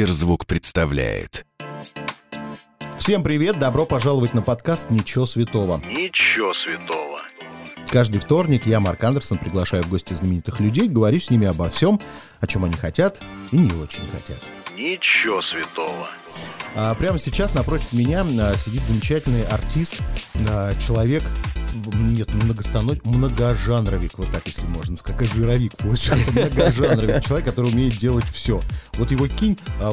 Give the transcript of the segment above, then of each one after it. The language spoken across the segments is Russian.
Сберзвук представляет. Всем привет, добро пожаловать на подкаст «Ничего святого». Ничего святого. Каждый вторник я, Марк Андерсон, приглашаю в гости знаменитых людей, говорю с ними обо всем, о чем они хотят и не очень хотят. Ничего святого. А прямо сейчас напротив меня а, сидит замечательный артист, а, человек, нет, не многостаночник, многожанровик, вот так, если можно сказать, как жировик получается, многожанровик, человек, который умеет делать все. Вот его кинь а,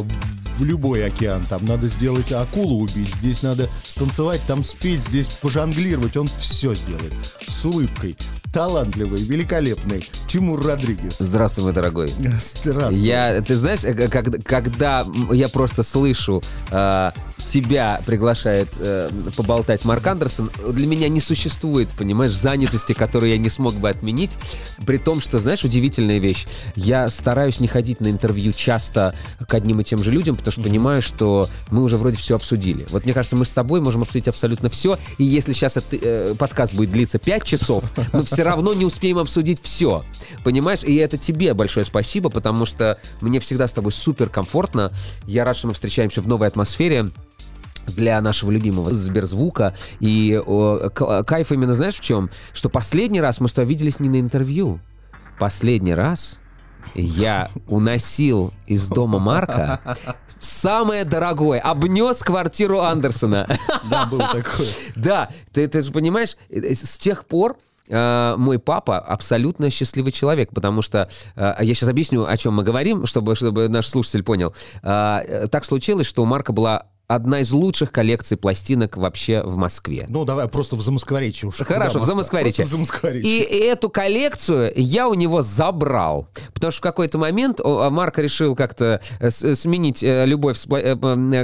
в любой океан, там надо сделать акулу убить, здесь надо станцевать, там спеть, здесь пожонглировать, он все сделает с улыбкой. Талантливый, великолепный Тимур Родригес. Здравствуй, мой дорогой. Здравствуй. Я, ты знаешь, э, когда, когда я просто слышу э, тебя приглашает э, поболтать Марк Андерсон, для меня не существует, понимаешь, занятости, которую я не смог бы отменить. При том, что, знаешь, удивительная вещь. Я стараюсь не ходить на интервью часто к одним и тем же людям, потому что понимаю, что мы уже вроде все обсудили. Вот мне кажется, мы с тобой можем обсудить абсолютно все. И если сейчас это, э, подкаст будет длиться 5 часов, мы все равно не успеем обсудить все. Понимаешь? И это тебе большое спасибо, потому что мне всегда с тобой супер комфортно. Я рад, что мы встречаемся в новой атмосфере для нашего любимого Сберзвука. И о, кайф именно знаешь в чем? Что последний раз мы с тобой виделись не на интервью. Последний раз я уносил из дома Марка самое дорогое, обнес квартиру Андерсона. Да, было такое. Да, ты, ты же понимаешь, э, э, с тех пор э, мой папа абсолютно счастливый человек, потому что э, я сейчас объясню, о чем мы говорим, чтобы, чтобы наш слушатель понял. Э, так случилось, что у Марка была одна из лучших коллекций пластинок вообще в Москве. Ну, давай просто в Замоскворечье уж. Хорошо, в Замоскворечье. В Замоскворечье. И эту коллекцию я у него забрал. Потому что в какой-то момент о, Марк решил как-то э, сменить э, любовь э,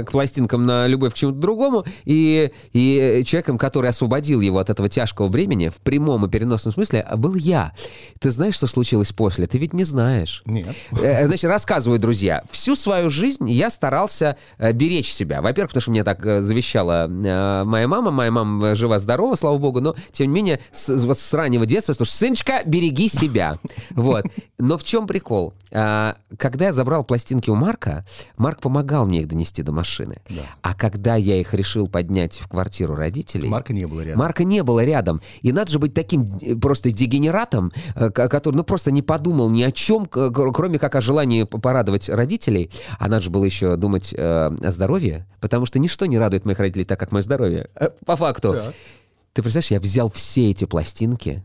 к пластинкам на любовь к чему-то другому. И, и человеком, который освободил его от этого тяжкого бремени, в прямом и переносном смысле, был я. Ты знаешь, что случилось после? Ты ведь не знаешь. Нет. Значит, рассказываю, друзья. Всю свою жизнь я старался беречь себя. Во-первых, потому что мне так э, завещала э, моя мама. Моя мама жива-здорова, слава богу. Но, тем не менее, с, вот с раннего детства, слушай, сыночка, береги себя. Вот. Но в чем прикол? А, Когда я забрал пластинки у Марка, Марк помогал мне их донести до машины. А когда я их решил поднять в квартиру родителей... Марка не было рядом. Марка не было рядом. И надо же быть таким э, просто дегенератом, ко- который, ну, просто не подумал ни о чем, кроме как о желании порадовать родителей. А надо же было еще думать э, о здоровье, потому что ничто не радует моих родителей так, как мое здоровье. Э, По факту. Так. Ты представляешь, я взял все эти пластинки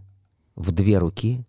в две руки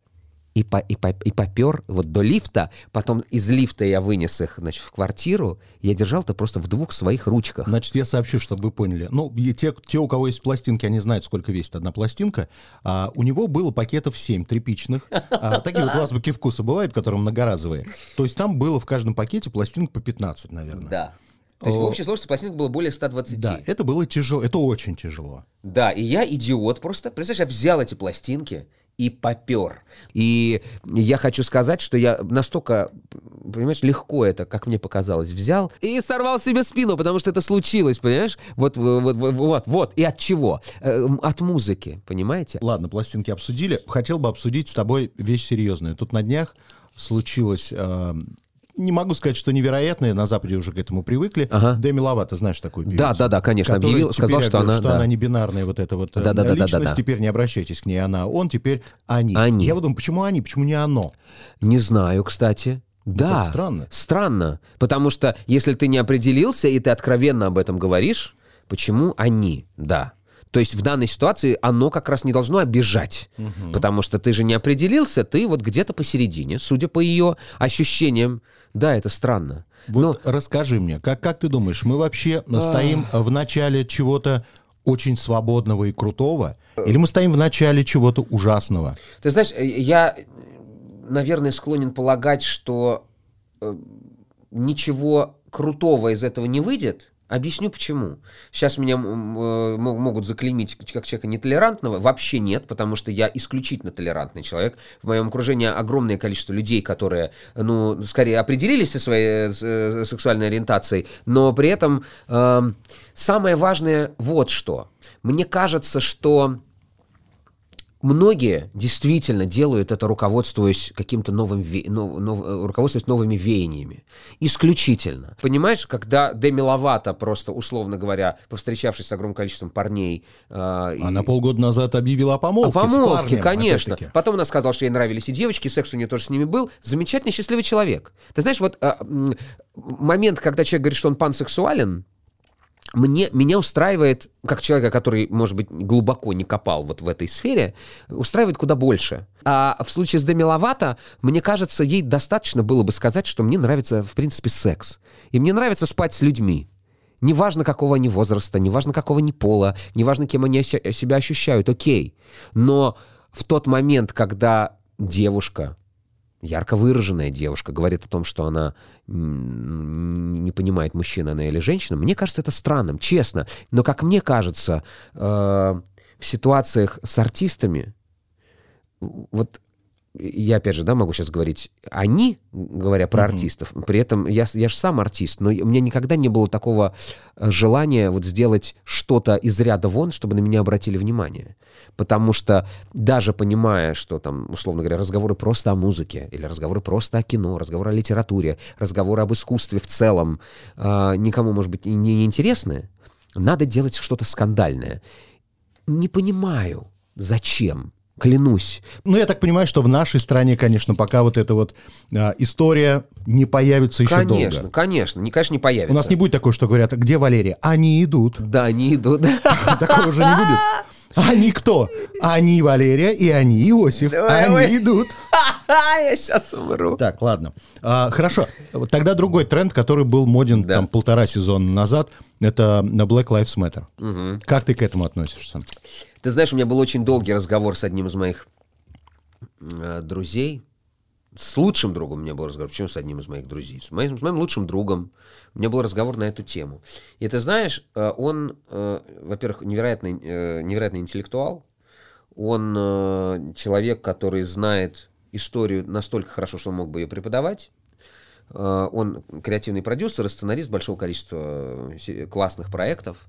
и, по, и, по- и попер вот до лифта, потом из лифта я вынес их, значит, в квартиру, я держал это просто в двух своих ручках. Значит, я сообщу, чтобы вы поняли. Ну, и те, те, у кого есть пластинки, они знают, сколько весит одна пластинка. А, у него было пакетов 7 тряпичных. А, такие вот в азбуке вкуса бывают, которые многоразовые. То есть там было в каждом пакете пластинок по 15, наверное. Да. То есть в общей сложности пластинок было более 120. Да, это было тяжело, это очень тяжело. Да, и я идиот просто. Представляешь, я взял эти пластинки и попер. И я хочу сказать, что я настолько, понимаешь, легко это, как мне показалось, взял и сорвал себе спину, потому что это случилось, понимаешь? Вот, вот, вот, вот, вот. И от чего? Э, От музыки, понимаете? Ладно, пластинки обсудили. Хотел бы обсудить с тобой вещь серьезную. Тут на днях случилось... э, не могу сказать, что невероятное, на Западе уже к этому привыкли. Ага. Деми Ловато, знаешь такую певицу? Да, да, да, конечно, объявил, сказал, что она... что да. она не бинарная вот эта вот э, Да, да, да, да, личность, да, да. теперь не обращайтесь к ней, она, он, теперь они. Они. Я вот думаю, почему они, почему не оно? Не знаю, кстати. Да. так странно. Странно. Потому что если ты не определился, и ты откровенно об этом говоришь, почему они? Да. То есть в данной ситуации оно как раз не должно обижать. Потому что ты же не определился, ты вот где-то посередине, судя по ее ощущениям. Да, это странно. Вот Но расскажи мне, как, как ты думаешь, мы вообще стоим в начале чего-то очень свободного и крутого, или мы стоим в начале чего-то ужасного? Ты знаешь, э, я, наверное, склонен полагать, что э, ничего крутого из этого не выйдет. Объясню почему. Сейчас меня э, мо- могут заклеймить как человека нетолерантного. Вообще нет, потому что я исключительно толерантный человек. В моем окружении огромное количество людей, которые, ну, скорее определились со своей э, сексуальной ориентацией, но при этом эм, самое важное вот что. Мне кажется, что многие действительно делают это, руководствуясь каким-то новым, ве... нов... Нов... руководствуясь новыми веяниями. Исключительно. Понимаешь, когда Деми Ловато просто, условно говоря, повстречавшись с огромным количеством парней... Э, Она и... полгода назад объявила о помолвке О помолвке, парнем, конечно. Потом она сказала, что ей нравились и девочки, и секс у нее тоже с ними был. Замечательный, счастливый человек. Ты знаешь, вот э, момент, когда человек говорит, что он пансексуален, мне, меня устраивает, как человека, который, может быть, глубоко не копал вот в этой сфере, устраивает куда больше. А в случае с Деми Ловато, мне кажется, ей достаточно было бы сказать, что мне нравится, в принципе, секс. И мне нравится спать с людьми. Неважно, какого они возраста, неважно, какого они пола, неважно, кем они себя ощущают, окей. Но в тот момент, когда девушка ярко выраженная девушка говорит о том, что она не понимает, мужчина она или женщина, мне кажется это странным, честно. Но, как мне кажется, э, в ситуациях с артистами, вот я опять же, да, могу сейчас говорить они, говоря про mm-hmm. артистов, при этом я, я же сам артист, но у меня никогда не было такого э, желания вот сделать что-то из ряда вон, чтобы на меня обратили внимание. Потому что даже понимая, что там, условно говоря, разговоры просто о музыке, или разговоры просто о кино, разговоры о литературе, разговоры об искусстве в целом, э, никому, может быть, не, не интересны, надо делать что-то скандальное. Не понимаю, зачем. Клянусь. Ну, я так понимаю, что в нашей стране, конечно, пока вот эта вот а, история не появится еще конечно, долго. Конечно, конечно, не, конечно, не появится. У нас не будет такого, что говорят, где Валерия? Они идут. Да, они идут. Такого уже не будет. Они кто? Они Валерия и они Иосиф. Они идут. Я сейчас умру. Так, ладно. А, хорошо. Тогда другой тренд, который был моден там полтора сезона назад, это на Black Lives Matter. Как ты к этому относишься? Ты знаешь, у меня был очень долгий разговор с одним из моих э, друзей. С лучшим другом у меня был разговор. Почему с одним из моих друзей? С моим, с моим лучшим другом. У меня был разговор на эту тему. И ты знаешь, э, он, э, во-первых, невероятный, э, невероятный интеллектуал. Он э, человек, который знает историю настолько хорошо, что он мог бы ее преподавать. Э, он креативный продюсер и сценарист большого количества э, классных проектов.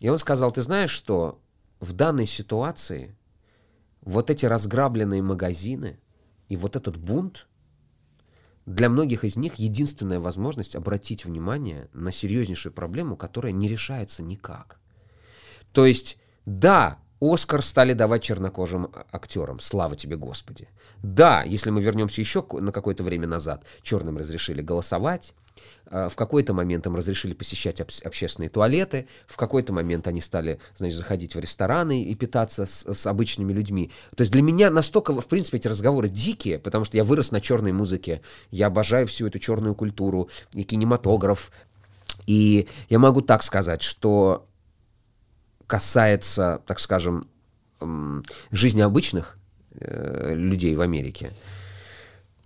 И он сказал, ты знаешь что, в данной ситуации вот эти разграбленные магазины и вот этот бунт для многих из них единственная возможность обратить внимание на серьезнейшую проблему, которая не решается никак. То есть, да, Оскар стали давать чернокожим актерам. Слава тебе, Господи. Да, если мы вернемся еще на какое-то время назад, черным разрешили голосовать, а, в какой-то момент им разрешили посещать общественные туалеты, в какой-то момент они стали, значит, заходить в рестораны и питаться с, с обычными людьми. То есть для меня настолько, в принципе, эти разговоры дикие, потому что я вырос на черной музыке, я обожаю всю эту черную культуру и кинематограф. И я могу так сказать, что касается, так скажем, жизни обычных э, людей в Америке, а,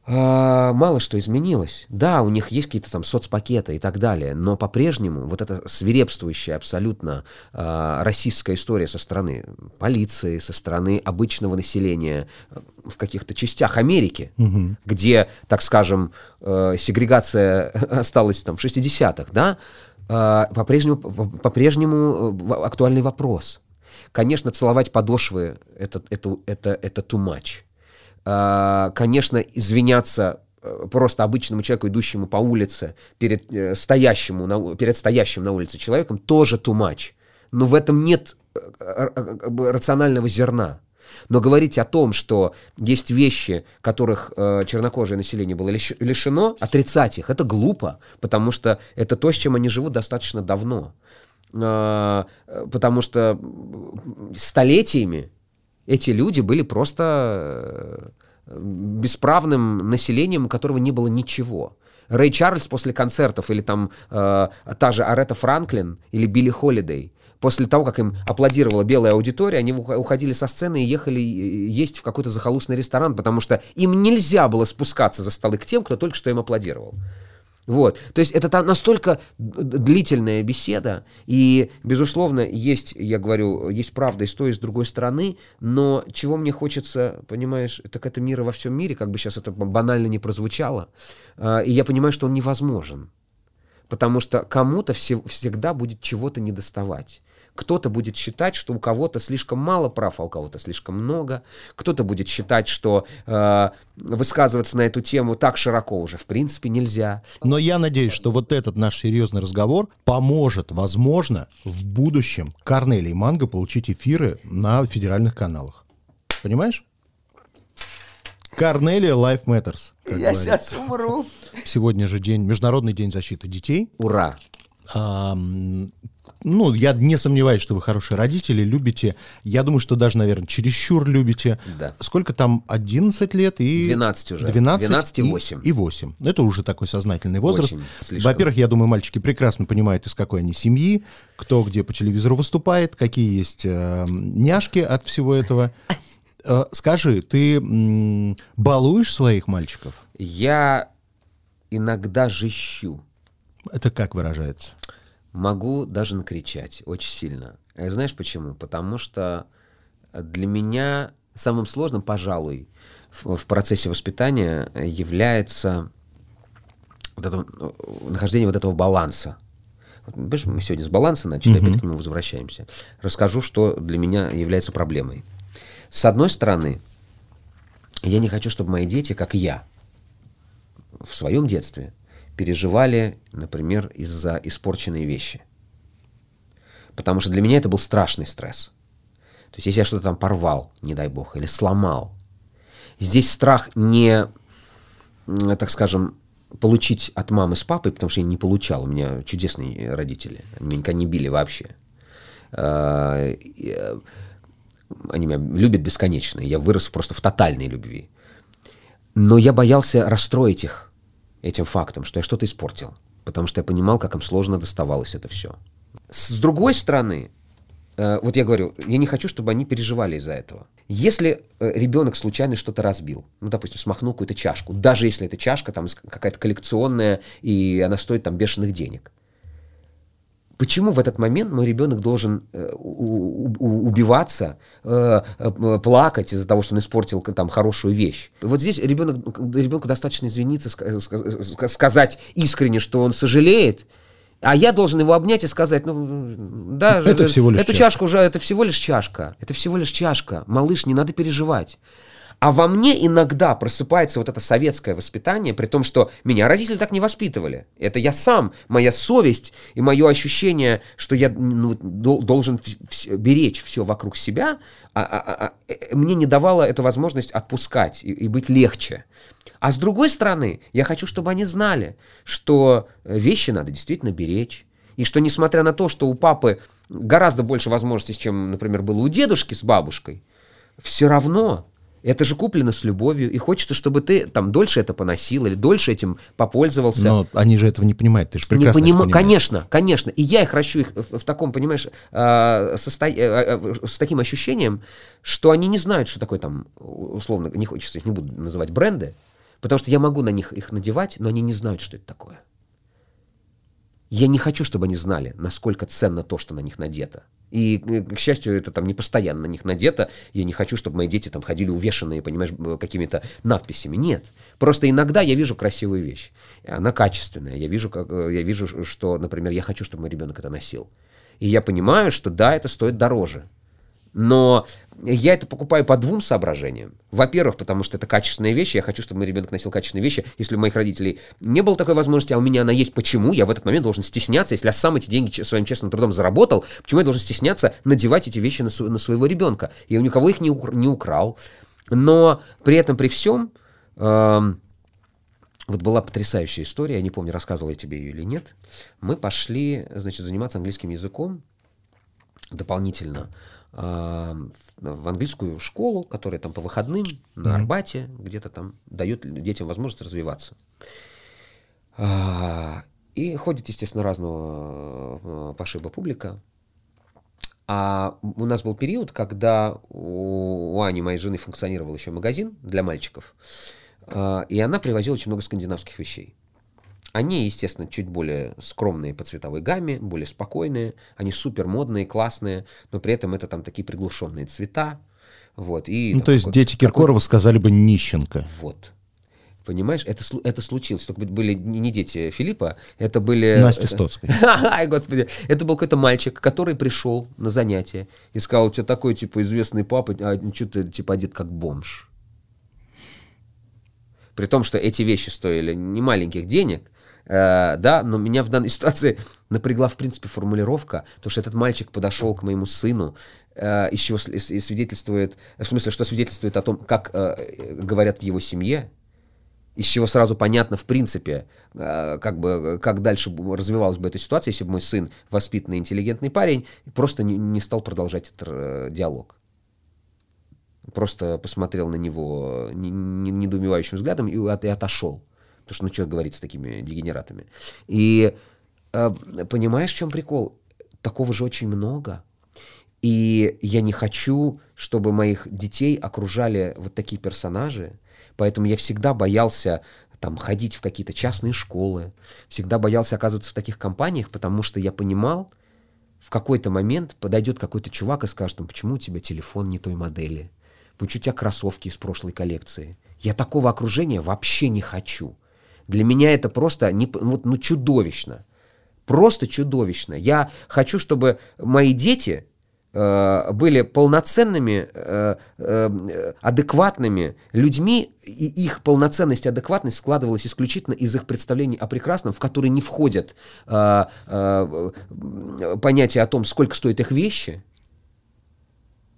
мало что изменилось. Да, у них есть какие-то там соцпакеты и так далее, но по-прежнему вот эта свирепствующая абсолютно э, российская история со стороны полиции, со стороны обычного населения э, в каких-то частях Америки, угу. где, так скажем, э, сегрегация осталась там в 60-х, да, э, по-прежнему, по-прежнему э, актуальный вопрос. Конечно, целовать подошвы это, это, это, это too much. А, конечно, извиняться э, просто обычному человеку, идущему по улице, перед, э, стоящему на, перед стоящим на улице человеком, тоже too much. Но в этом нет э, рационального зерна. Но говорить о том, что есть вещи, которых э, чернокожее население было лишено, отрицать их, это глупо, потому что это то, с чем они живут достаточно давно. Э, потому что столетиями эти люди были просто э, бесправным населением, у которого не было ничего. Рэй Чарльз после концертов, или там э, та же Арета Франклин, или Билли Холидей, после того, как им аплодировала белая аудитория, они уходили со сцены и ехали есть в какой-то захолустный ресторан, потому что им нельзя было спускаться за столы к тем, кто только что им аплодировал. Вот. То есть это настолько длительная беседа, и, безусловно, есть, я говорю, есть правда и с той, и с другой стороны, но чего мне хочется, понимаешь, так это мира во всем мире, как бы сейчас это банально не прозвучало, а, и я понимаю, что он невозможен, потому что кому-то все, всегда будет чего-то недоставать Кто-то будет считать, что у кого-то слишком мало прав, а у кого-то слишком много. Кто-то будет считать, что э, высказываться на эту тему так широко уже в принципе нельзя. Но я надеюсь, что вот этот наш серьезный разговор поможет, возможно, в будущем Корнелии Манго получить эфиры на федеральных каналах. Понимаешь? Корнелия Life Matters. Я говорится. сейчас умру. Сегодня же день, Международный день защиты детей. Ура! Ам, ну, я не сомневаюсь, что вы хорошие родители, любите. Я думаю, что даже, наверное, чересчур любите. Да. Сколько там? 11 лет и... 12 уже. 12, 12 и 8. И 8. Это уже такой сознательный возраст. Во-первых, я думаю, мальчики прекрасно понимают, из какой они семьи, кто где по телевизору выступает, какие есть э, няшки от всего этого. Э, скажи, ты м, балуешь своих мальчиков? Я иногда жищу. Это как выражается? Могу даже накричать очень сильно. А знаешь почему? Потому что для меня самым сложным, пожалуй, в, в процессе воспитания является вот это, э, нахождение вот этого баланса. Понимаешь, мы сегодня с баланса начали, опять к нему возвращаемся. Расскажу, что для меня является проблемой. С одной стороны, я не хочу, чтобы мои дети, как я, в своем детстве переживали, например, из-за испорченной вещи. Потому что для меня это был страшный стресс. То есть если я что-то там порвал, не дай бог, или сломал, здесь страх не, так скажем, получить от мамы с папой, потому что я не получал, у меня чудесные родители, они меня никогда не били вообще. А, э, Они меня любят бесконечно, я вырос просто в тотальной любви. Но я боялся расстроить их этим фактом, что я что-то испортил. Потому что я понимал, как им сложно доставалось это все. С другой стороны, э, вот я говорю, я не хочу, чтобы они переживали из-за этого. Если э, ребенок случайно что-то разбил, ну, допустим, смахнул какую-то чашку, даже если эта чашка там какая-то коллекционная, и она стоит там бешеных денег, Почему в этот момент мой ребенок должен э, убиваться, э, э, плакать из-за того, что он испортил там хорошую вещь? Вот здесь ребенок, ребенку достаточно извиниться, ска- ска- ска- сказать искренне, что он сожалеет, а я должен его обнять и сказать, ну, да, Это всего лишь эта чашка. чашка уже, это всего лишь чашка, это всего лишь чашка, малыш, не надо переживать. А во мне иногда просыпается вот это советское воспитание, при том, что меня родители так не воспитывали. Это я сам, моя совесть и мое ощущение, что я ну, должен вс- вс- беречь все вокруг себя, а- а- а- э, мне не давало эту возможность отпускать и, и быть легче. А с другой стороны, я хочу, чтобы они знали, что э, вещи надо действительно беречь. И что несмотря на то, что у папы гораздо больше возможностей, чем, например, было у дедушки с бабушкой, все равно это же куплено с любовью, и хочется, чтобы ты там дольше это поносил или дольше этим попользовался. Но они же этого не понимают, ты же Не прекрасно это понима- понимаешь. Конечно, конечно. И я их ращу их в, в таком, понимаешь, э, состо- э, э, с таким ощущением, что они не знают, что такое там, условно, не хочется, их не буду называть бренды, потому что я могу на них их надевать, но они не знают, что это такое. Я не хочу, чтобы они знали, насколько ценно то, что на них надето. И, э, к счастью, это там не постоянно на них надето. Я не хочу, чтобы мои дети там ходили увешанные, понимаешь, какими-то надписями. Нет. Просто иногда я вижу красивую вещь. Она качественная. Я вижу, как, э, я вижу, что, например, я хочу, чтобы мой ребенок это носил. И я понимаю, что да, это стоит дороже. Но я это покупаю по двум соображениям. Во-первых, потому что это качественные вещи. Я хочу, чтобы мой ребенок носил качественные вещи. Если у моих родителей не было такой возможности, а у меня она есть, почему? Я в этот момент должен стесняться, если я сам эти деньги своим честным трудом заработал, почему я должен стесняться надевать эти вещи на, св- на своего ребенка? Я у никого их не, ук- не украл. Но при этом, при всем, эм, вот была потрясающая история, я не помню, рассказывал я тебе ее или нет. Мы пошли, значит, заниматься английским языком дополнительно а, в, английскую школу, которая там по выходным на Арбате где-то там дает детям возможность развиваться. А, и ходит, естественно, разного э, пошиба публика. А у нас был период, когда у, у Ани, моей жены, функционировал еще магазин для мальчиков. А, и она привозила очень много скандинавских вещей. Они, естественно, чуть более скромные по цветовой гамме, более спокойные. Они супер модные, классные, но при этом это там такие приглушенные цвета. Вот, и, Ну, там то есть дети Киркорова сказали бы нищенко. Вот. Понимаешь, это, это случилось. Только были не не дети Филиппа, это были... Настя Стоцкая. Ай, господи. Это был какой-то мальчик, который пришел на занятие и сказал, у тебя такой, типа, известный папа, а что ты, типа, одет как бомж. При том, что эти вещи стоили не маленьких денег, э, да, но меня в данной ситуации напрягла, в принципе, формулировка, то, что этот мальчик подошел к моему сыну, э, из чего свидетельствует, в смысле, что свидетельствует о том, как э, говорят в его семье, из чего сразу понятно, в принципе, как бы, как дальше развивалась бы эта ситуация, если бы мой сын, воспитанный, интеллигентный парень, просто не, стал продолжать этот диалог. Просто посмотрел на него не- не- недоумевающим взглядом и отошел. Потому что, ну, что говорить с такими дегенератами. И э, понимаешь, в чем прикол? Такого же очень много. И я не хочу, чтобы моих детей окружали вот такие персонажи. Поэтому я всегда боялся там ходить в какие-то частные школы, всегда боялся оказываться в таких компаниях, потому что я понимал, в какой-то момент подойдет какой-то чувак и скажет, ну почему у тебя телефон не той модели? Почему у тебя кроссовки из прошлой коллекции? Я такого окружения вообще не хочу. Для меня это просто не, вот, ну, чудовищно. Просто чудовищно. Я хочу, чтобы мои дети э, были полноценными, э, э, адекватными людьми, и их полноценность и адекватность складывалась исключительно из их представлений о прекрасном, в которые не входят э, э, понятия о том, сколько стоят их вещи,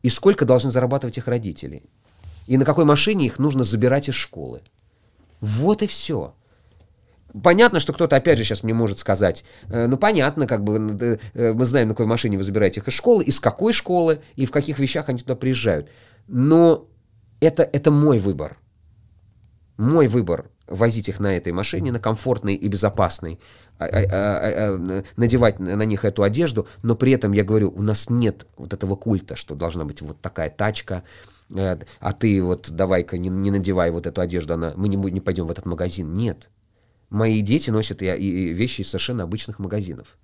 и сколько должны зарабатывать их родители. И на какой машине их нужно забирать из школы. Вот и все. Понятно, что кто-то опять же сейчас мне может сказать, э, ну понятно, как бы э, э, мы знаем, на какой машине вы забираете их из школы, из какой школы и в каких вещах они туда приезжают. Но это, это мой выбор. Мой выбор возить их на этой машине, на комфортной и безопасной, а- а- а- а- а, надевать на них эту одежду, но при этом я говорю, у нас нет вот этого культа, что должна быть вот такая тачка, э, а ты вот давай-ка не, не надевай вот эту одежду, она, мы не, не пойдем в этот магазин. Нет. Мои дети носят и, и вещи из совершенно обычных магазинов.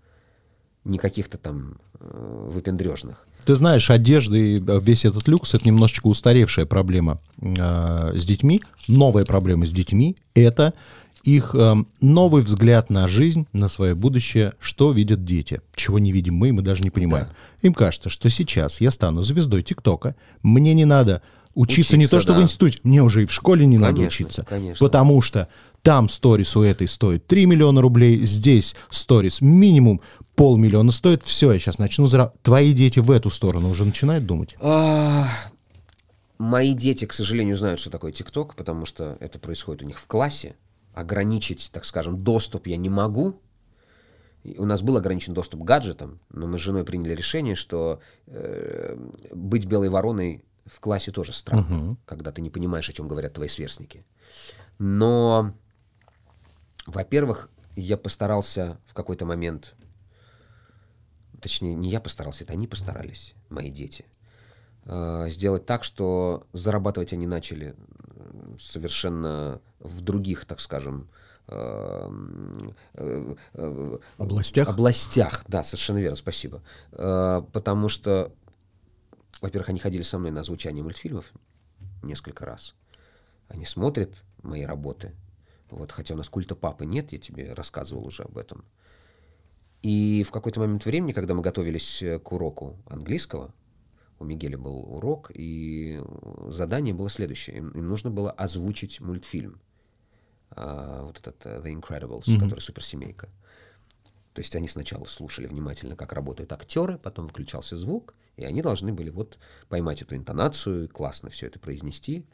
Не каких-то там э, выпендрежных. Ты знаешь, одежда и э, весь этот люкс это немножечко устаревшая проблема э, с детьми. Новая проблема с детьми это их э, новый взгляд на жизнь, на свое будущее, что видят дети, чего не видим мы, мы даже не понимаем. Им кажется, что сейчас я стану звездой ТикТока, мне не надо учиться, не Учиться, то, что в да. институте, мне уже и в школе не надо Конечно, учиться. конечно. Потому что там сторис у этой стоит 3 миллиона рублей, здесь сторис минимум полмиллиона стоит. Все, я сейчас начну зарабатывать. Твои дети в эту сторону уже начинают думать. А, Мои дети, к сожалению, знают, что такое ТикТок, потому что это происходит у них в классе. Ограничить, так скажем, доступ я не могу. У нас был ограничен доступ к гаджетам, но мы с женой приняли решение, что э, быть белой вороной в классе тоже странно, когда ты не понимаешь, о чем говорят твои сверстники. Но, во-первых, я постарался в какой-то момент, точнее, не я постарался, это они постарались, мои дети, э, сделать так, что зарабатывать они начали совершенно в других, так скажем, э, э, Областях? областях, да, совершенно верно, спасибо. Потому что, во-первых, они ходили со мной на озвучание мультфильмов несколько раз. Они смотрят мои работы. Вот, хотя у нас культа папы нет, я тебе рассказывал уже об этом. И в какой-то момент времени, когда мы готовились э, к уроку английского, у Мигеля был урок, и задание было следующее. Им, им нужно было озвучить мультфильм. А, вот этот э, The Incredibles, который суперсемейка. То есть они сначала слушали внимательно, как работают актеры, потом включался звук, и они должны были вот поймать эту интонацию, классно все это произнести.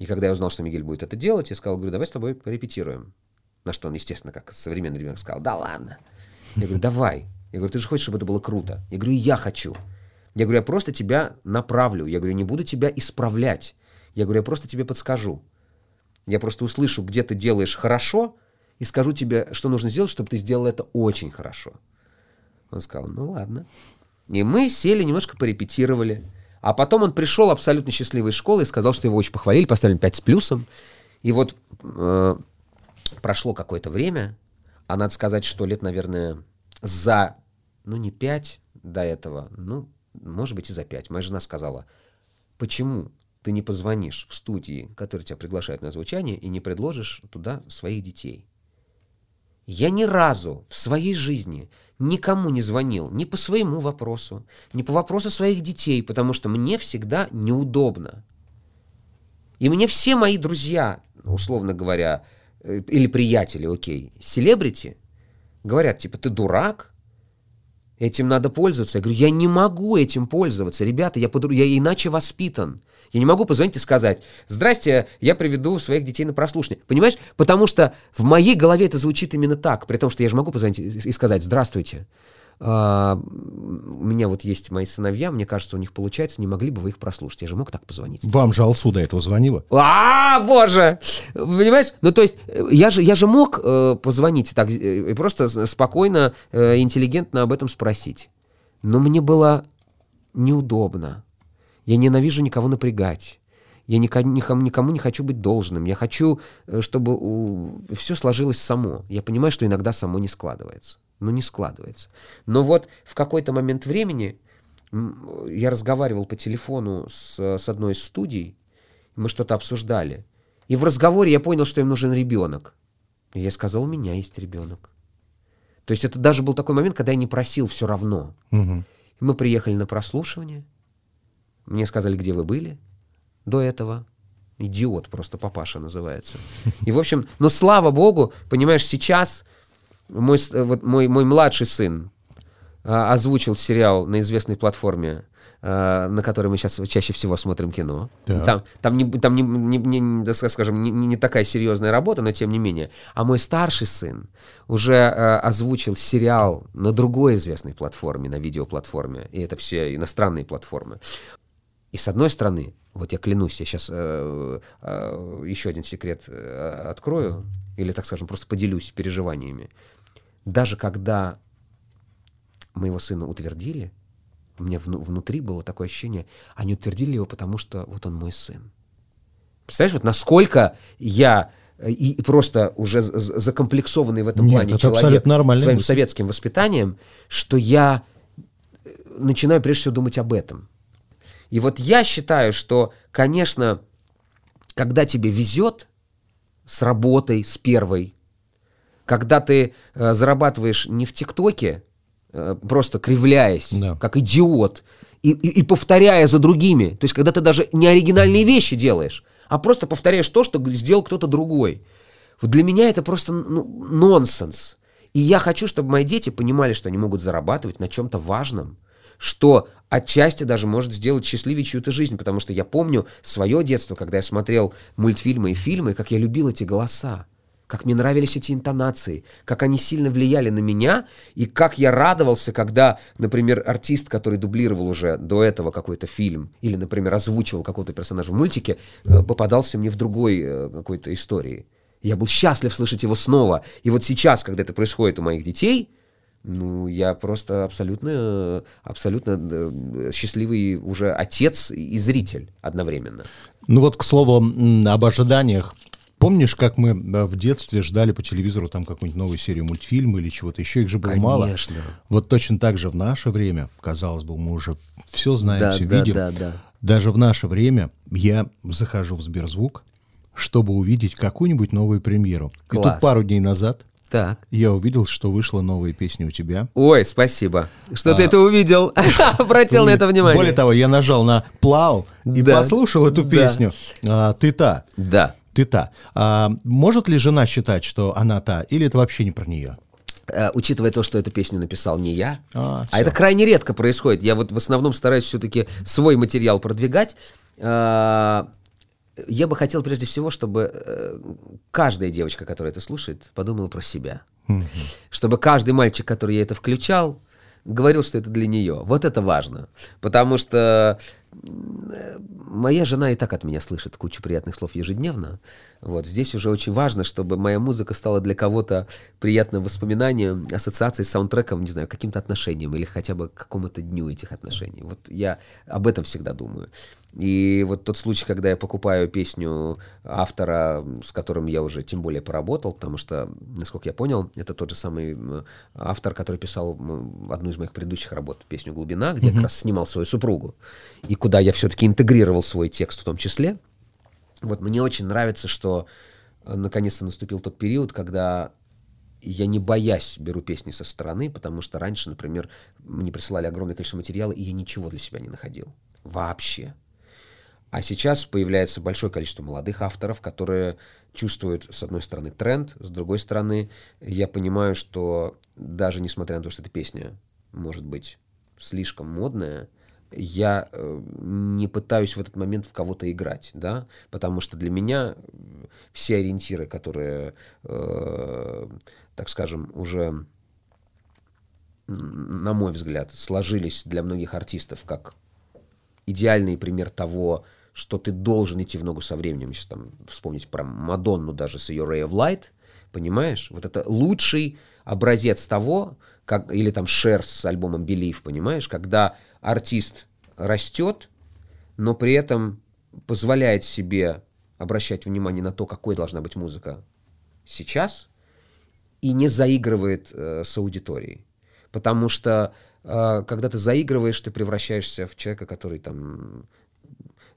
И когда я узнал, что Мигель будет это делать, я сказал, говорю, давай с тобой порепетируем. На что он, естественно, как современный ребенок, сказал, да ладно. Я говорю, давай. Я говорю, ты же хочешь, чтобы это было круто. Я говорю, я хочу. Я говорю, я просто тебя направлю. Я говорю, не буду тебя исправлять. Я говорю, я просто тебе подскажу. Я просто услышу, где ты делаешь хорошо, и скажу тебе, что нужно сделать, чтобы ты сделал это очень хорошо. Он сказал, ну ладно. И мы сели, немножко порепетировали. А потом он пришел абсолютно счастливой из школы и сказал, что его очень похвалили, поставили 5 с плюсом. И вот э, прошло какое-то время, а надо сказать, что лет, наверное, за, ну не 5 до этого, ну, может быть и за 5. Моя жена сказала, почему ты не позвонишь в студии, которые тебя приглашают на звучание, и не предложишь туда своих детей. Я ни разу в своей жизни никому не звонил ни по своему вопросу, ни по вопросу своих детей, потому что мне всегда неудобно. И мне все мои друзья, условно говоря, э, или приятели, окей, селебрити, говорят, типа, ты дурак, этим надо пользоваться. Я говорю, я не могу этим пользоваться, ребята, я, подру... я иначе воспитан. Я не могу позвонить и сказать, здрасте, я приведу своих детей на прослушивание. Понимаешь? Потому что в моей голове это звучит именно так, при том, что я же могу позвонить и сказать, здравствуйте, а, у меня вот есть мои сыновья, мне кажется, у них получается, не могли бы вы их прослушать? Я же мог так позвонить. Вам же Алсу до этого звонила? А, боже! Понимаешь? Ну, то есть, я же, я же мог э, позвонить так э, и просто спокойно, э, интеллигентно об этом спросить. Но мне было неудобно. Я ненавижу никого напрягать. Я никому, никому не хочу быть должным. Я хочу, э, чтобы у... все сложилось само. Я понимаю, что иногда само не складывается ну не складывается. Но вот в какой-то момент времени я разговаривал по телефону с, с одной из студий, мы что-то обсуждали. И в разговоре я понял, что им нужен ребенок. И я сказал, у меня есть ребенок. То есть это даже был такой момент, когда я не просил все равно. Угу. Мы приехали на прослушивание. Мне сказали, где вы были до этого. Идиот просто папаша называется. И, в общем, но слава богу, понимаешь, сейчас мой, вот мой, мой младший сын а, озвучил сериал на известной платформе, а, на которой мы сейчас чаще всего смотрим кино. Да. Там, там, не, там не, не, не, да, скажем, не, не такая серьезная работа, но тем не менее. А мой старший сын уже а, озвучил сериал на другой известной платформе, на видеоплатформе. И это все иностранные платформы. И с одной стороны, вот я клянусь, я сейчас э, э, еще один секрет э, открою, или, так скажем, просто поделюсь переживаниями даже когда моего сына утвердили, у меня вну, внутри было такое ощущение, они утвердили его, потому что вот он мой сын. Представляешь, вот насколько я э, и просто уже закомплексованный в этом Нет, плане это человек своим мысль. советским воспитанием, что я э, начинаю прежде всего думать об этом. И вот я считаю, что, конечно, когда тебе везет с работой, с первой, когда ты э, зарабатываешь не в ТикТоке, э, просто кривляясь, да. как идиот, и, и, и повторяя за другими. То есть, когда ты даже не оригинальные вещи делаешь, а просто повторяешь то, что сделал кто-то другой. Вот для меня это просто ну, нонсенс. И я хочу, чтобы мои дети понимали, что они могут зарабатывать на чем-то важном, что отчасти даже может сделать счастливее чью-то жизнь, потому что я помню свое детство, когда я смотрел мультфильмы и фильмы, как я любил эти голоса как мне нравились эти интонации, как они сильно влияли на меня, и как я радовался, когда, например, артист, который дублировал уже до этого какой-то фильм, или, например, озвучивал какого-то персонажа в мультике, э, попадался мне в другой э, какой-то истории. Я был счастлив слышать его снова. И вот сейчас, когда это происходит у моих детей, ну, я просто абсолютно, абсолютно э, счастливый уже отец и зритель одновременно. Ну вот, к слову, об ожиданиях Помнишь, как мы в детстве ждали по телевизору там какую-нибудь новую серию мультфильма или чего-то еще? Их же было Конечно. мало. Вот точно так же в наше время, казалось бы, мы уже все знаем, да, все да, видим. Да, да. Даже в наше время я захожу в Сберзвук, чтобы увидеть какую-нибудь новую премьеру. Класс. И тут пару дней назад так. я увидел, что вышла новая песня у тебя. Ой, спасибо. Что а... ты это увидел? Обратил на это внимание. Более того, я нажал на плау и да. послушал эту песню. Да. А, ты та. Да ты та. А, может ли жена считать, что она та, или это вообще не про нее? Uh, учитывая то, что эту песню написал не я, а, а это крайне редко происходит. Я вот в основном стараюсь все-таки свой материал продвигать. Uh, я бы хотел прежде всего, чтобы uh, каждая девочка, которая это слушает, подумала про себя. Чтобы каждый мальчик, который я это включал, говорил, что это для нее. Вот это важно. Потому что моя жена и так от меня слышит кучу приятных слов ежедневно. Вот здесь уже очень важно, чтобы моя музыка стала для кого-то приятным воспоминанием, ассоциацией с саундтреком, не знаю, каким-то отношением или хотя бы к какому-то дню этих отношений. Вот я об этом всегда думаю. И вот тот случай, когда я покупаю песню автора, с которым я уже тем более поработал, потому что, насколько я понял, это тот же самый автор, который писал одну из моих предыдущих работ, песню «Глубина», где mm-hmm. я как раз снимал свою супругу. И куда я все-таки интегрировал свой текст в том числе. Вот мне очень нравится, что э, наконец-то наступил тот период, когда я не боясь беру песни со стороны, потому что раньше, например, мне присылали огромное количество материала, и я ничего для себя не находил. Вообще. А сейчас появляется большое количество молодых авторов, которые чувствуют, с одной стороны, тренд, с другой стороны, я понимаю, что даже несмотря на то, что эта песня может быть слишком модная, я э, не пытаюсь в этот момент в кого-то играть, да, потому что для меня все ориентиры, которые, э, так скажем, уже, на мой взгляд, сложились для многих артистов как идеальный пример того, что ты должен идти в ногу со временем. Если там вспомнить про Мадонну даже с ее Ray of Light, понимаешь? Вот это лучший образец того, как, или там Шер с альбомом Believe, понимаешь? Когда артист растет, но при этом позволяет себе обращать внимание на то, какой должна быть музыка сейчас, и не заигрывает э, с аудиторией. Потому что э, когда ты заигрываешь, ты превращаешься в человека, который там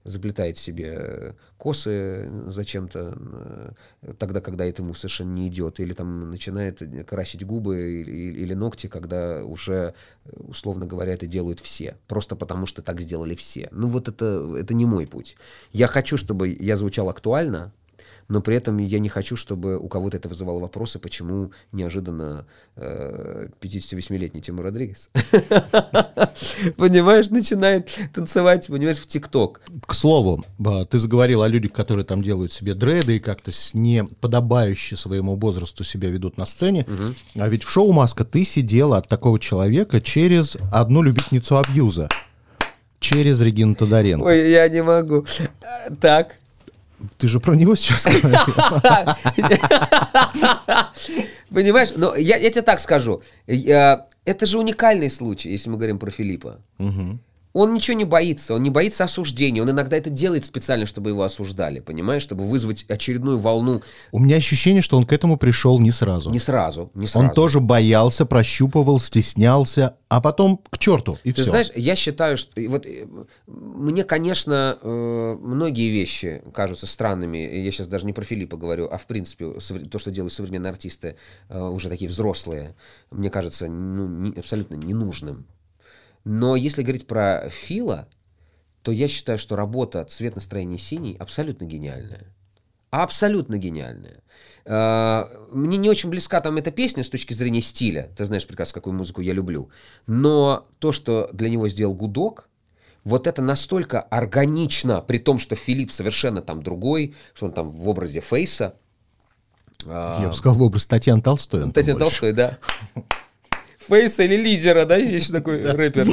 заплетает себе косы зачем-то, э, тогда, когда это ему совершенно не идет, или там начинает красить губы или, или ногти, когда уже, условно говоря, это делают все, просто потому что так сделали все. Ну вот это, это не мой путь. Я хочу, чтобы я звучал актуально, но при этом я не хочу, чтобы у кого-то это вызывало вопросы, почему неожиданно э, 58-летний Тимур Родригес, понимаешь, начинает танцевать, понимаешь, в ТикТок. К слову, ты заговорил о людях, которые там делают себе дреды и как-то не подобающе своему возрасту себя ведут на сцене. А ведь в шоу «Маска» ты сидела от такого человека через одну любительницу абьюза через Регину Тодоренко. Ой, я не могу. Так. Ты же про него сейчас. Понимаешь? Но я, я тебе так скажу. Это же уникальный случай, если мы говорим про Филиппа. Он ничего не боится, он не боится осуждения, он иногда это делает специально, чтобы его осуждали, понимаешь, чтобы вызвать очередную волну. У меня ощущение, что он к этому пришел не сразу. Не сразу, не сразу. Он тоже боялся, прощупывал, стеснялся, а потом к черту, и Ты все. знаешь, я считаю, что вот э, мне, конечно, э, многие вещи кажутся странными. Я сейчас даже не про Филиппа говорю, а в принципе то, что делают современные артисты, э, уже такие взрослые, мне кажется ну, не- абсолютно ненужным. Но если говорить про Фила, то я считаю, что работа «Цвет настроения синий» абсолютно гениальная. Абсолютно гениальная. Э, Мне не очень близка там эта песня с точки зрения стиля. Ты знаешь прекрасно, какую музыку я люблю. Но то, что для него сделал Гудок, вот это настолько органично, при том, что Филипп совершенно там другой, что он там в образе Фейса. Я бы сказал, в образ Татьяны Толстой. Татьяна. Толстой, да. Фейса или Лизера, да, есть еще такой рэпер.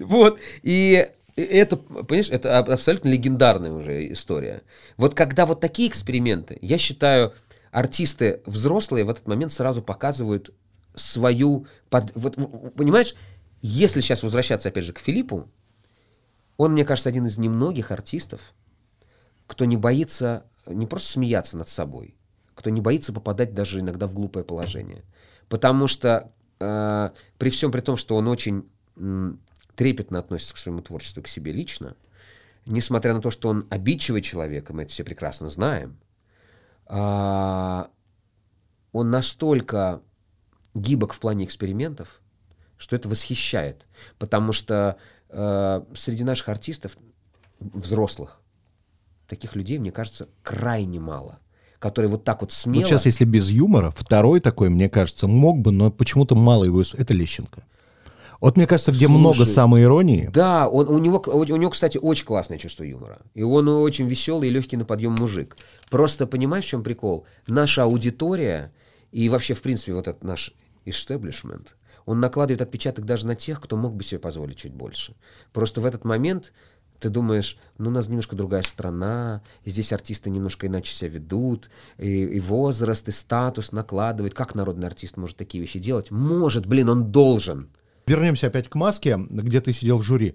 Вот, и это, понимаешь, это аб- абсолютно легендарная уже история. Вот когда вот такие эксперименты, я считаю, артисты взрослые в этот момент сразу показывают свою... под- вот, понимаешь, если сейчас возвращаться опять же к Филиппу, он, мне кажется, один из немногих артистов, кто не боится не просто смеяться над собой, кто не боится попадать даже иногда в глупое положение. Потому что э, при всем при том, что он очень м, трепетно относится к своему творчеству, к себе лично, несмотря на то, что он обидчивый человек, и мы это все прекрасно знаем, а, он настолько гибок в плане экспериментов, что это восхищает. Потому что э, среди наших артистов, взрослых, таких людей, мне кажется, крайне мало. Которые вот так вот смело... Вот сейчас, если без юмора, второй такой, мне кажется, мог бы, но почему-то мало его... Это Лещенко. Вот мне кажется, где Слушай, много самоиронии, Да, он, у, него, у него, кстати, очень классное чувство юмора. И он очень веселый и легкий на подъем мужик. Просто понимаешь, в чем прикол? Наша аудитория и вообще, в принципе, вот этот наш истеблишмент, он накладывает отпечаток даже на тех, кто мог бы себе позволить чуть больше. Просто в этот момент ты думаешь, ну у нас немножко другая страна, и здесь артисты немножко иначе себя ведут, и, и возраст, и статус накладывает. Как народный артист может такие вещи делать? Может, блин, он должен. Вернемся опять к маске, где ты сидел в жюри.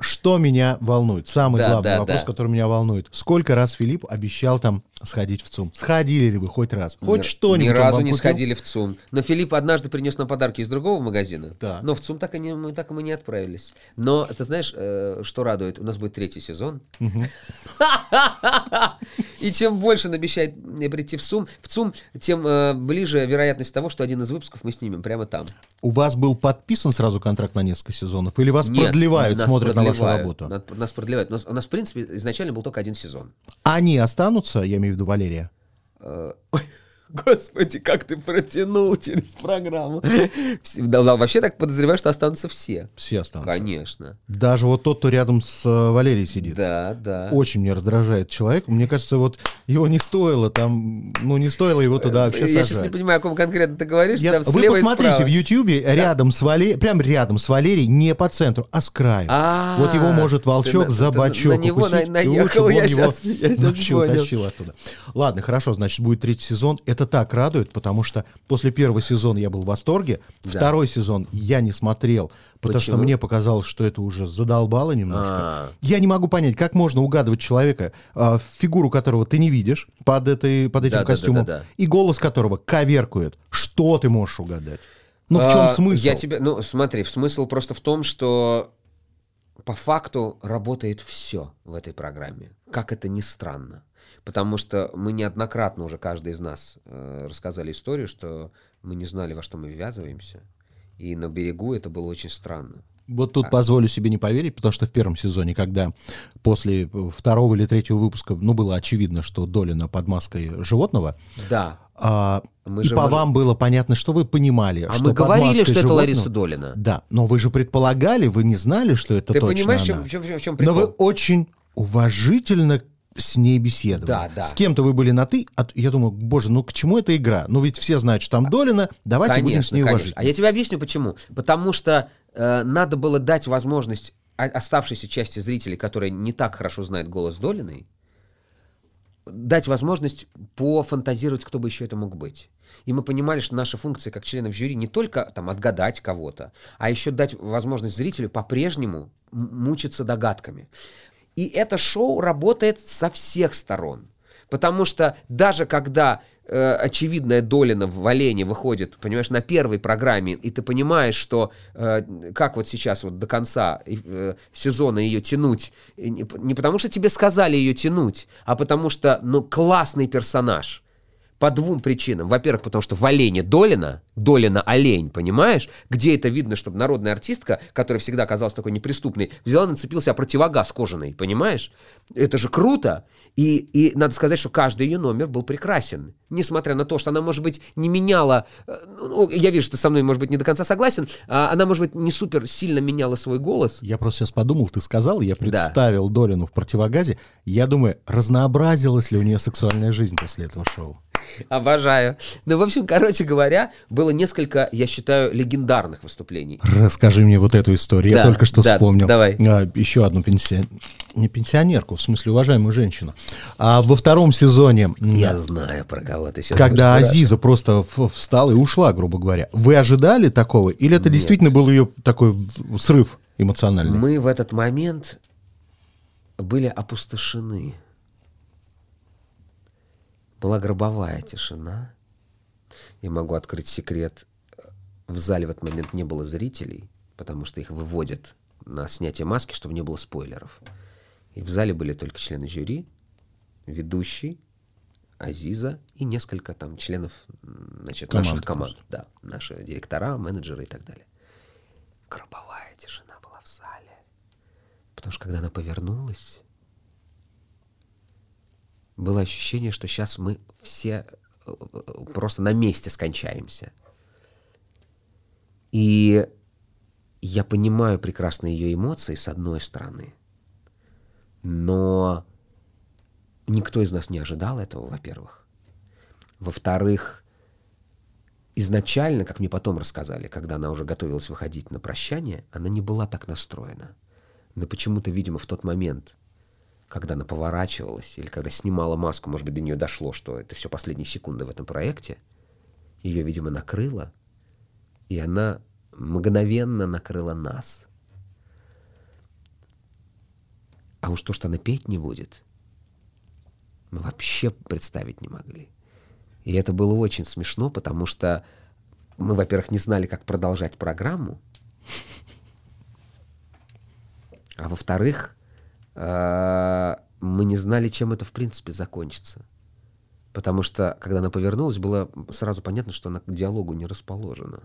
Что меня волнует? Самый Да, главный да, вопрос, да. который меня волнует. Сколько раз Филипп обещал там сходить в ЦУМ? Сходили ли вы хоть раз? Хоть Ни- что-нибудь Ни разу не купил? сходили в ЦУМ. Но Филипп однажды принес нам подарки из другого магазина. Да. Но в ЦУМ так и, не, мы, так и мы не отправились. Но ты знаешь, э, что радует? У нас будет третий сезон. И чем больше он обещает мне прийти в ЦУМ, в ЦУМ, тем э, ближе вероятность того, что один из выпусков мы снимем прямо там. У вас был подписан сразу контракт на несколько сезонов? Или вас продлевают, смотрят на вашу работу? Нас, нас продлевают. Нас, у нас, в принципе, изначально был только один сезон. Они останутся, я имею в виду Валерия? Господи, как ты протянул через программу. Да, да, вообще так подозреваю, что останутся все. Все останутся. Конечно. Даже вот тот, кто рядом с э, Валерией сидит. Да, да. Очень меня раздражает человек. Мне кажется, вот его не стоило там, ну не стоило его туда вообще Э, Я сейчас сажать. не понимаю, о ком конкретно ты говоришь. Я- там вы посмотрите в Ютьюбе рядом с Валерией, прям рядом с Валерией, не по центру, а с краю. А, вот его может ты волчок на- за ты на- на него на- наехал, я его щас- я вообще понял. утащил оттуда. Ладно, хорошо, значит, будет третий сезон. Это так радует, потому что после первого сезона я был в восторге, Да. второй сезон я не смотрел, потому что Почему? мне показалось, что это уже задолбало немножко. А. Я не могу понять, как можно угадывать человека, а, фигуру которого ты не видишь под, этой, под этим Да, да, да, костюмом, да, да. и голос которого коверкует. Что ты можешь угадать? Ну, в чем А, смысл? Я тебе, ну, смотри, смысл просто в том, что по факту работает все в этой программе. Как это ни странно. Потому что мы неоднократно уже, каждый из нас, э, рассказали историю, что мы не знали, во что мы ввязываемся. И на берегу это было очень странно. Вот А. тут позволю себе не поверить, потому что в первом сезоне, когда после э, второго или третьего выпуска, ну, было очевидно, что Долина под маской животного, Да. а, Мы и же по можем- вам было понятно, что вы понимали, А что мы говорили, что это животного- Лариса Долина. Да, но вы же предполагали, вы не знали, что это Ты точно понимаешь, в она. чем, в чем- в чем Но прикол? вы очень уважительно с ней беседовали. Да, да. С кем-то вы были на «ты», а я думаю, боже, ну к чему эта игра? Ну ведь все знают, что там Долина, давайте будем с ней конечно. уважительны. А я тебе объясню почему. Потому что э, надо было дать возможность оставшейся части зрителей, которые не так хорошо знают голос Долиной, дать возможность пофантазировать, кто бы еще это мог быть. И мы понимали, что наша функция как членов жюри не только там, отгадать кого-то, а еще дать возможность зрителю по-прежнему мучиться догадками. И это шоу работает со всех сторон. Потому что даже когда э, очевидная Долина в Валене выходит, понимаешь, на первой программе, и ты понимаешь, что э, как вот сейчас вот до конца э, сезона ее тянуть, и не, не потому что тебе сказали ее тянуть, а потому что, ну, классный персонаж. По двум причинам. Во-первых, потому что в олене Долина, Долина олень, понимаешь? Где это видно, чтобы народная артистка, которая всегда казалась такой неприступной, взяла, нацепила себе противогаз кожаный, понимаешь? Это же круто. И, и надо сказать, что каждый ее номер был прекрасен. Несмотря на то, что она, может быть, не меняла... э, ну, я вижу, что ты со мной, может быть, не до конца согласен. а она, может быть, не супер сильно меняла свой голос. Я просто сейчас подумал, ты сказал, я представил Долину в противогазе. Я думаю, разнообразилась ли у нее сексуальная жизнь после этого шоу? Обожаю. Ну, в общем, короче говоря, было несколько, я считаю, легендарных выступлений. Расскажи мне вот эту историю. Я Да, только что да, вспомнил. давай. А, еще одну пенсионерку. Не пенсионерку, в смысле уважаемую женщину. А во втором сезоне, Я знаю, про кого ты сейчас когда Азиза просто встала и ушла, грубо говоря, вы ожидали такого? Или это действительно был ее такой срыв эмоциональный? Мы в этот момент были опустошены. Была гробовая тишина. Я могу открыть секрет. В зале в этот момент не было зрителей, потому что их выводят на снятие маски, чтобы не было спойлеров. И в зале были только члены жюри, ведущий, Азиза и несколько там членов значит, Команды наших команд. Да, наши директора, менеджеры и так далее. Гробовая тишина была в зале. Потому что когда она повернулась, было ощущение, что сейчас мы все э, э, просто на месте скончаемся. И я понимаю прекрасно ее эмоции, с одной стороны, но никто из нас не ожидал этого, во-первых. Во-вторых, изначально, как мне потом рассказали, когда она уже готовилась выходить на прощание, она не была так настроена. Но почему-то, видимо, в тот момент, когда она поворачивалась, или когда снимала маску, может быть, до нее дошло, что это все последние секунды в этом проекте, ее, видимо, накрыло, и она мгновенно накрыла нас. А уж то, что она петь не будет, мы вообще представить не могли. И это было очень смешно, потому что мы, во-первых, не знали, как продолжать программу, а во-вторых, мы не знали, чем это в принципе закончится. Потому что, когда она повернулась, было сразу понятно, что она к диалогу не расположена.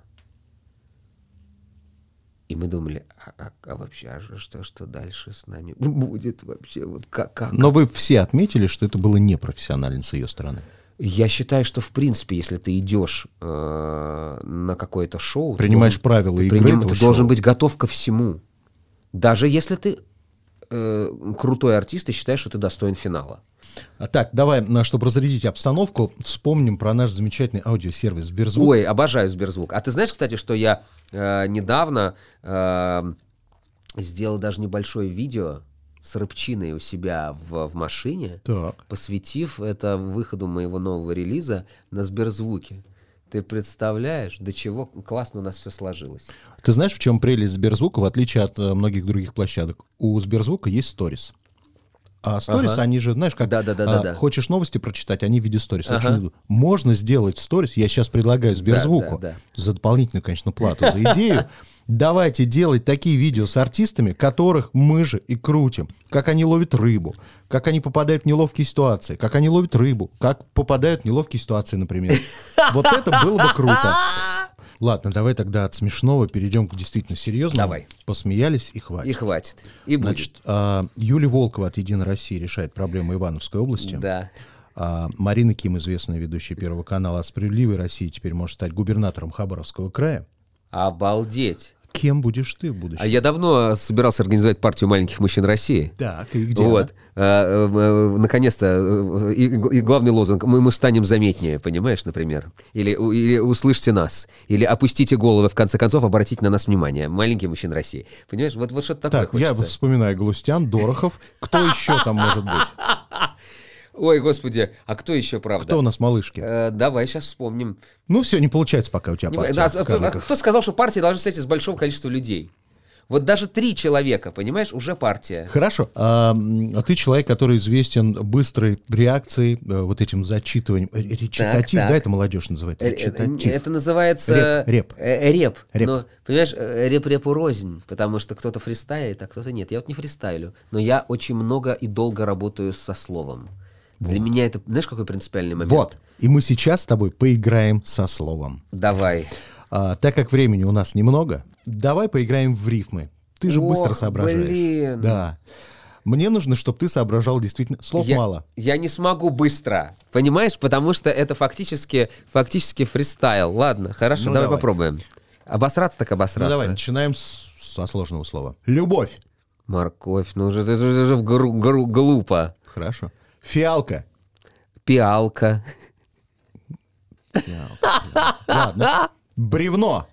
И мы думали, а, а- а вообще, а что, что дальше с нами будет вообще? Вот как, как? Но вы все отметили, что это было непрофессионально с ее стороны. Я считаю, что в принципе, если ты идешь э, на какое-то шоу, ты Принимаешь должен- правила ты, игры приним- ты должен шоу. быть готов ко всему. Даже если ты э, крутой артист и считаешь, что ты достоин финала. А так, давай, чтобы разрядить обстановку, вспомним про наш замечательный аудиосервис Сберзвук. Ой, обожаю Сберзвук. А ты знаешь, кстати, что я э, недавно э, сделал даже небольшое видео с рыбчиной у себя в, в машине, Так. посвятив это выходу моего нового релиза на Сберзвуке. Ты представляешь, до чего классно у нас все сложилось. Ты знаешь, в чем прелесть Сберзвука, в отличие от э, многих других площадок? У Сберзвука есть сторис. А сторис, Ага. они же, знаешь, как Да-да-да-да-да. а, хочешь новости прочитать, они в виде сторис. Ага. Можно сделать сторис, я сейчас предлагаю Сберзвуку, да, за дополнительную, конечно, плату за идею, давайте делать такие видео с артистами, которых мы же и крутим. Как они ловят рыбу, как они попадают в неловкие ситуации, как они ловят рыбу, как попадают в неловкие ситуации, например. Вот это было бы круто. Ладно, давай тогда от смешного перейдем к действительно серьезному. Давай. Посмеялись и хватит. И хватит. И будет. Значит, а, Юлия Волкова от «Единой России» решает проблему Ивановской области. да. А, Марина Ким, известная ведущая Первого канала о «Справедливой России», теперь может стать губернатором Хабаровского края. Обалдеть. Кем будешь ты в будущем? А я давно собирался организовать партию маленьких мужчин России. Так, и где вот. А, э, э, Наконец-то. э, И, и главный лозунг. Мы, мы станем заметнее, понимаешь, например. Или, или услышьте нас. Или опустите головы, в конце концов, обратите на нас внимание. Маленькие мужчины России. Понимаешь, вот, вот что-то такое Так, я хочется. вспоминаю Галустян, Дорохов. Кто еще там может быть? Ой, господи, а кто еще, правда? Кто у нас малышки? Э, давай сейчас вспомним. Ну все, не получается пока у тебя Не- партия. да, а- а карликов. кто сказал, что партия должна состоять из большого количества людей? Вот даже три человека, понимаешь, уже партия. Хорошо. А, а ты человек, который известен быстрой реакцией, э, вот этим зачитыванием. Ре- Речитатив, так. да, это молодежь называет? Э, э, Речитатив. Это называется... Реп, реп. Э, Реп. Реп. Но, понимаешь, реп-репу рознь, потому что кто-то фристайлит, а кто-то нет. Я вот не фристайлю, но я очень много и долго работаю со словом. Для меня это, знаешь, какой принципиальный момент? Вот. И мы сейчас с тобой поиграем со словом. Давай. А, так как времени у нас немного, давай поиграем в рифмы. Ты же Ох, быстро соображаешь. блин. Да. Мне нужно, чтобы ты соображал действительно. Слов я, мало. Я не смогу быстро, понимаешь, потому что это фактически, фактически фристайл. Ладно, хорошо, Ну, давай, давай. попробуем. Обосраться так Ну обосраться. давай, начинаем с- со сложного слова. Любовь. Морковь, ну уже, это же- это же гру- гру- глупо. Хорошо. Фиалка. Пиалка. Ладно. Бревно.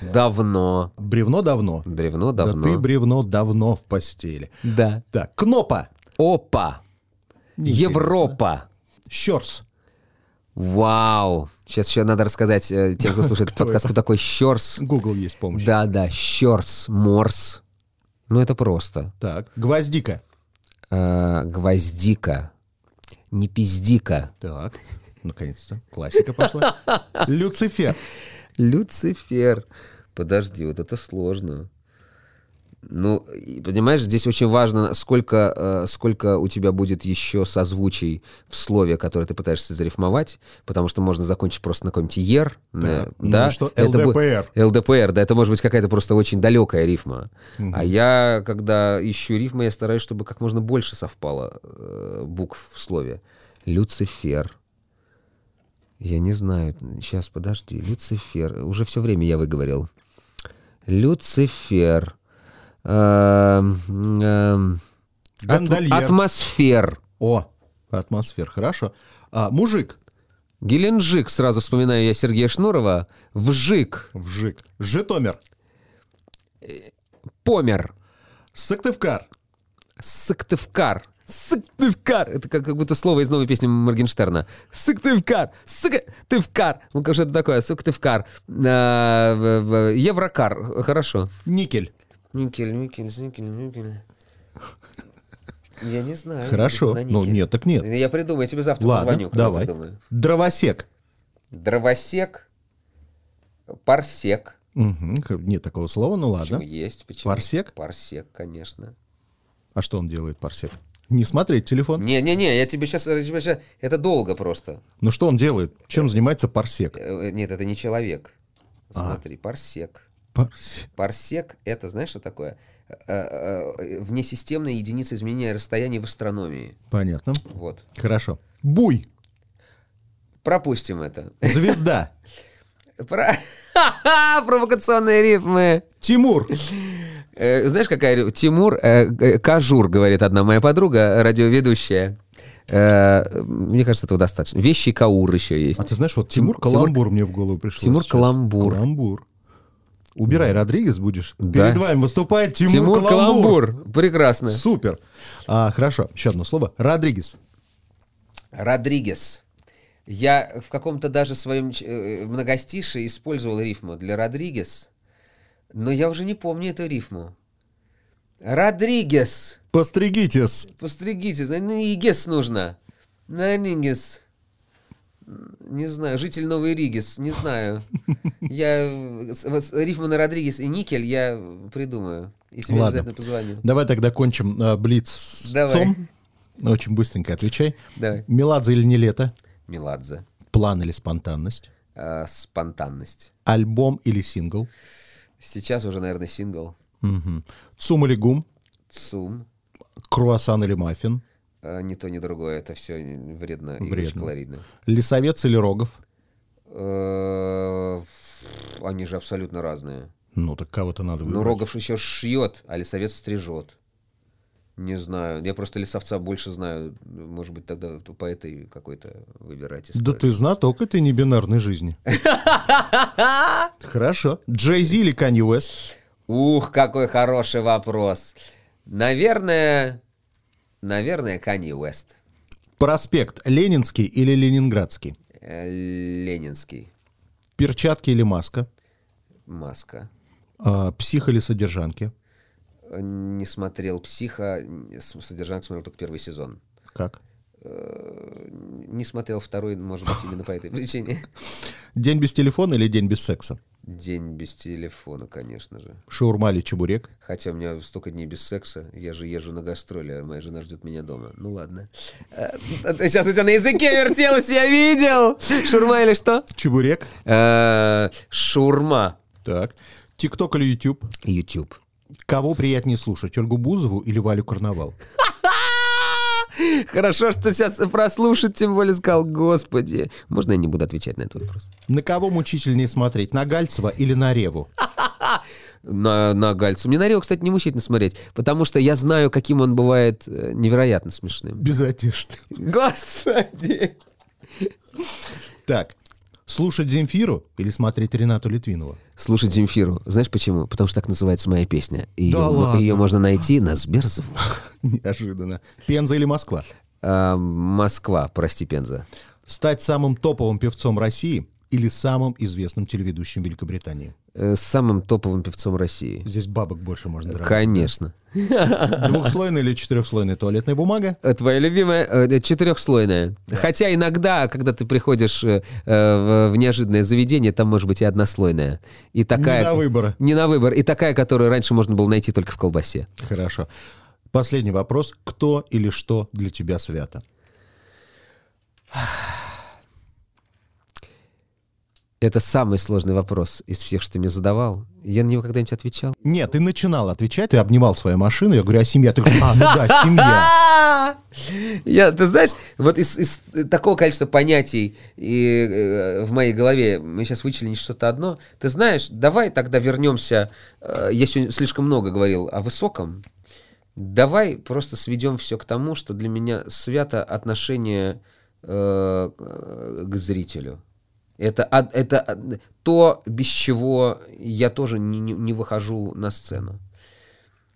Давно. Бревно давно. Бревно Да давно. ты бревно давно в постели. Да. Так, кнопа. Опа. Неинтересно. Европа. Щерс. Вау. Сейчас еще надо рассказать э, тем, кто слушает Кто подкаст, это? кто такой щерс. Google есть помощь. Да, да, щерс, морс. Ну, это просто. Так, гвоздика. Э, гвоздика. Не пиздика. Так, наконец-то. Классика пошла. Люцифер. Люцифер. Подожди, вот это сложно. Ну, понимаешь, здесь очень важно, сколько, э, сколько у тебя будет еще созвучий в слове, которое ты пытаешься зарифмовать, потому что можно закончить просто на каком-нибудь «ер», Так, ну да? и что? Это бу- ЛДПР. ЛДПР, да, это может быть какая-то просто очень далекая рифма. А я, когда ищу рифмы, я стараюсь, чтобы как можно больше совпало э, букв в слове. Люцифер. Я не знаю. Сейчас, подожди. Люцифер. Уже все время я выговорил. Люцифер. Эм, эм, Гондольер. Атмосфер. О, атмосфер, хорошо. А, мужик. Геленджик, сразу вспоминаю я Сергея Шнурова. Вжик. Вжик. Житомир. Помер. Сыктывкар. Сыктывкар. Сыктывкар. Это как, как будто слово из новой песни Моргенштерна. Сыктывкар. Сыктывкар. Ну, как же это такое? Сыктывкар. А, Еврокар. Хорошо. Никель. Никель, никель, никель, никель. Я не знаю. Хорошо. Ну, нет, так нет. Я придумаю, я тебе завтра Ладно, позвоню. давай. придумаю. Дровосек. Дровосек, парсек. Х- Нет такого слова, ну Почему ладно. есть? Почему? Парсек? Парсек, конечно. А что он делает, парсек? Не смотреть телефон. Не-не-не, я тебе сейчас, Это долго просто. Ну что он делает? Чем занимается парсек? Э, Нет, это не человек. А. Смотри, парсек. Парсек. Парсек — это, знаешь, что такое? Э, э, Внесистемная единица изменения расстояния в астрономии. Понятно. Вот. Хорошо. Буй. Пропустим это. Звезда. Про- Провокационные рифмы. Тимур. Э, Знаешь, какая... Тимур э, э, Кажур, говорит одна моя подруга, радиоведущая. Э, Мне кажется, этого достаточно. Вещи Каур еще есть. А ты знаешь, вот Тимур Тимур- Каламбур мне в голову пришел. Тимур сейчас. Каламбур. Каламбур. Убирай, Родригес будешь. Да. Перед вами выступает Тимур, Тимур Каламбур. Каламбур. Прекрасно. Супер. А, хорошо, еще одно слово. Родригес. Родригес. Я в каком-то даже своем э, многостише использовал рифму для Родригес, но я уже не помню эту рифму. Родригес. Постригитесь. Постригитесь. Ну и гес нужно. Родригес. Не знаю, житель Новой Ригес, не знаю. Я э, с- вот с- рифму на Родригес и Никель я придумаю. И тебе Ладно. обязательно позвоню. Давай тогда кончим а, блиц Давай. Очень быстренько отвечай. Давай. Меладзе или не лето? Меладзе. План или спонтанность? А, спонтанность. Альбом или сингл? Сейчас уже, наверное, сингл. Мгм. Цум или гум? ЦУМ. Круассан или маффин? А, ни то, ни другое. Это все вредно, и Вредно. очень калорийно. Лесовец или рогов? Э, Они же абсолютно разные. Ну, так кого-то надо Ну, выбрать. Рогов еще шьет, а лесовец стрижет. Не знаю. Я просто лесовца больше знаю. Может быть, тогда по этой какой-то выбирать Да ты знаток этой небинарной жизни. Хорошо. Джей Зи или Канье Уэст? Ух, какой хороший вопрос. Наверное, наверное, Канье Уэст. Проспект Ленинский или Ленинградский? Э, Ленинский. Перчатки или маска? Маска. А, Псих или содержанки? Э, Не смотрел «Психа», с- «Содержанок» смотрел только первый сезон. Как? Э, Не смотрел второй, может быть, именно по этой причине. День без телефона или день без секса? День без телефона, конечно же. Шаурма или чебурек? Хотя у меня столько дней без секса, я же езжу на гастроли, а моя жена ждет меня дома. Ну ладно. Сейчас у тебя на языке вертелось, я видел! Шурма или что? Чебурек? Э, Шурма. Так. Тикток или Ютуб? YouTube. Кого приятнее слушать, Ольгу Бузову или Валю Карнавал? Хорошо, что сейчас прослушать, тем более сказал, господи. Можно я не буду отвечать на этот вопрос? На кого мучительнее смотреть, на Гальцева или на Реву? На, на Гальцу. Мне на Рио, кстати, не мучительно смотреть, потому что я знаю, каким он бывает э, невероятно смешным. Без одежды. Господи! Так. Слушать Земфиру или смотреть Ренату Литвинову? Слушать Земфиру. Знаешь почему? Потому что так называется моя песня. Ее, Да ладно? ее можно найти на Сберзвук. Неожиданно. Пенза или Москва? А, Москва, прости, Пенза. Стать самым топовым певцом России или самым известным телеведущим Великобритании? Э, Самым топовым певцом России. Здесь бабок больше можно заработать. Конечно. Двухслойная или четырехслойная туалетная бумага? Э, Твоя любимая э, четырехслойная. Хотя иногда, когда ты приходишь э, в в неожиданное заведение, там может быть и однослойная. И такая... Не на выбор. Не на выбор. И такая, которую раньше можно было найти только в колбасе. Хорошо. Последний вопрос. Кто или что для тебя свято? Это самый сложный вопрос из всех, что ты мне задавал. Я на него когда-нибудь отвечал? Нет, ты начинал отвечать, ты обнимал свою машину, я говорю, а семья? Ты говоришь, а, ну да, семья. Я, ты знаешь, вот из, из такого количества понятий и, э, в моей голове мы сейчас вычленим что-то одно. Ты знаешь, давай тогда вернемся. э, я сегодня слишком много говорил о высоком. Давай просто сведем все к тому, что для меня свято отношение э, э, к зрителю. Это, это то, без чего я тоже не, не- не выхожу на сцену.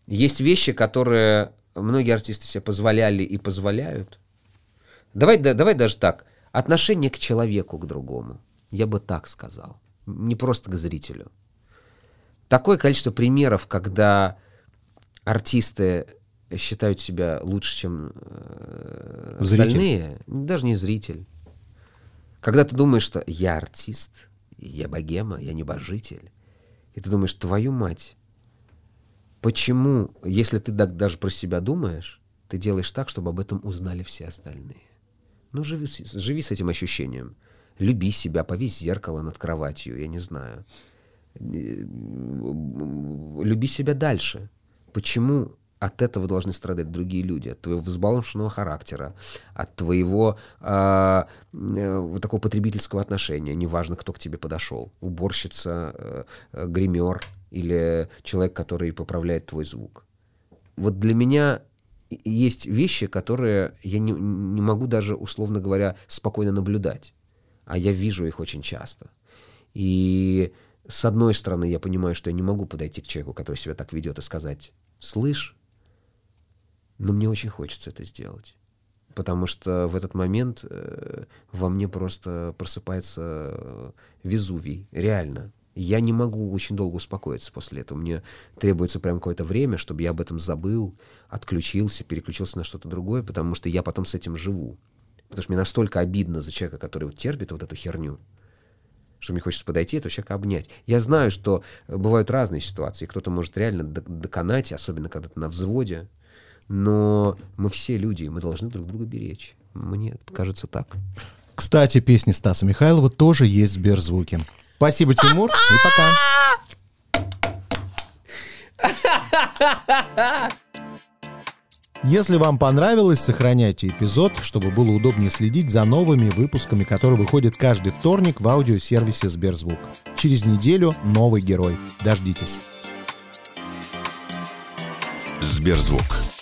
Есть вещи, которые многие артисты себе позволяли и позволяют. Давай, да- давай даже так. Отношение к человеку, к другому. Я бы так сказал. Не просто к зрителю. Такое количество примеров, когда артисты считают себя лучше, чем э, остальные, даже не зритель. Когда ты думаешь, что я артист, я богема, я небожитель, и ты думаешь, твою мать, почему, если ты так даже про себя думаешь, ты делаешь так, чтобы об этом узнали все остальные? Ну, живи, живи с этим ощущением. Люби себя, повесь зеркало над кроватью, я не знаю. Э, Люби себя дальше. Почему от этого должны страдать другие люди? От твоего взбалмошного характера, от твоего а, э, вот такого потребительского отношения. Неважно, кто к тебе подошел. Уборщица, э, э, гример или человек, который поправляет твой звук. Вот для меня есть вещи, которые я не, не могу даже, условно говоря, спокойно наблюдать. А я вижу их очень часто. И с одной стороны, я понимаю, что я не могу подойти к человеку, который себя так ведет, и сказать, слышь, но мне очень хочется это сделать. Потому что в этот момент э, во мне просто просыпается э, Везувий. Реально. Я не могу очень долго успокоиться после этого. Мне требуется прям какое-то время, чтобы я об этом забыл, отключился, переключился на что-то другое, потому что я потом с этим живу. Потому что мне настолько обидно за человека, который вот терпит вот эту херню, что мне хочется подойти, этого человека обнять. Я знаю, что э, бывают разные ситуации. Кто-то может реально доконать, особенно когда ты на взводе. Но мы все люди, и мы должны друг друга беречь. Мне кажется так. Кстати, песни Стаса Михайлова тоже есть в Сберзвуке. Спасибо, Тимур, и пока. Если вам понравилось, сохраняйте эпизод, чтобы было удобнее следить за новыми выпусками, которые выходят каждый вторник в аудиосервисе Сберзвук. Через неделю новый герой. Дождитесь. Сберзвук.